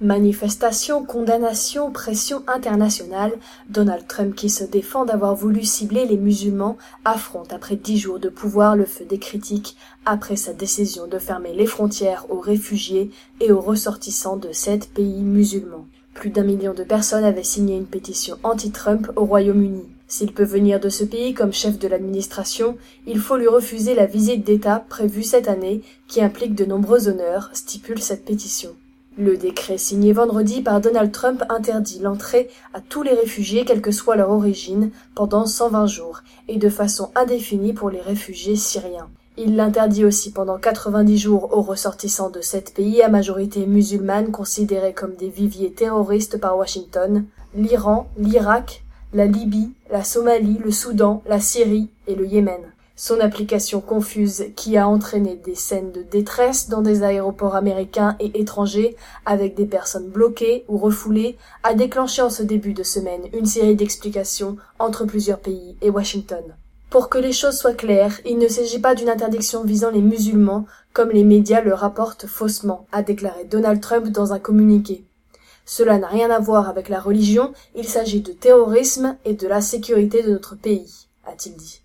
Manifestations, condamnations, pression internationale, Donald Trump qui se défend d'avoir voulu cibler les musulmans affronte après dix jours de pouvoir le feu des critiques après sa décision de fermer les frontières aux réfugiés et aux ressortissants de sept pays musulmans. Plus d'un million de personnes avaient signé une pétition anti-Trump au Royaume-Uni. S'il peut venir de ce pays comme chef de l'administration, il faut lui refuser la visite d'État prévue cette année qui implique de nombreux honneurs, stipule cette pétition. Le décret signé vendredi par Donald Trump interdit l'entrée à tous les réfugiés quelle que soit leur origine pendant 120 jours et de façon indéfinie pour les réfugiés syriens. Il l'interdit aussi pendant 90 jours aux ressortissants de sept pays à majorité musulmane considérés comme des viviers terroristes par Washington, l'Iran, l'Irak, la Libye, la Somalie, le Soudan, la Syrie et le Yémen. Son application confuse qui a entraîné des scènes de détresse dans des aéroports américains et étrangers avec des personnes bloquées ou refoulées a déclenché en ce début de semaine une série d'explications entre plusieurs pays et Washington. Pour que les choses soient claires, il ne s'agit pas d'une interdiction visant les musulmans, comme les médias le rapportent faussement, a déclaré Donald Trump dans un communiqué. Cela n'a rien à voir avec la religion, il s'agit de terrorisme et de la sécurité de notre pays, a-t-il dit.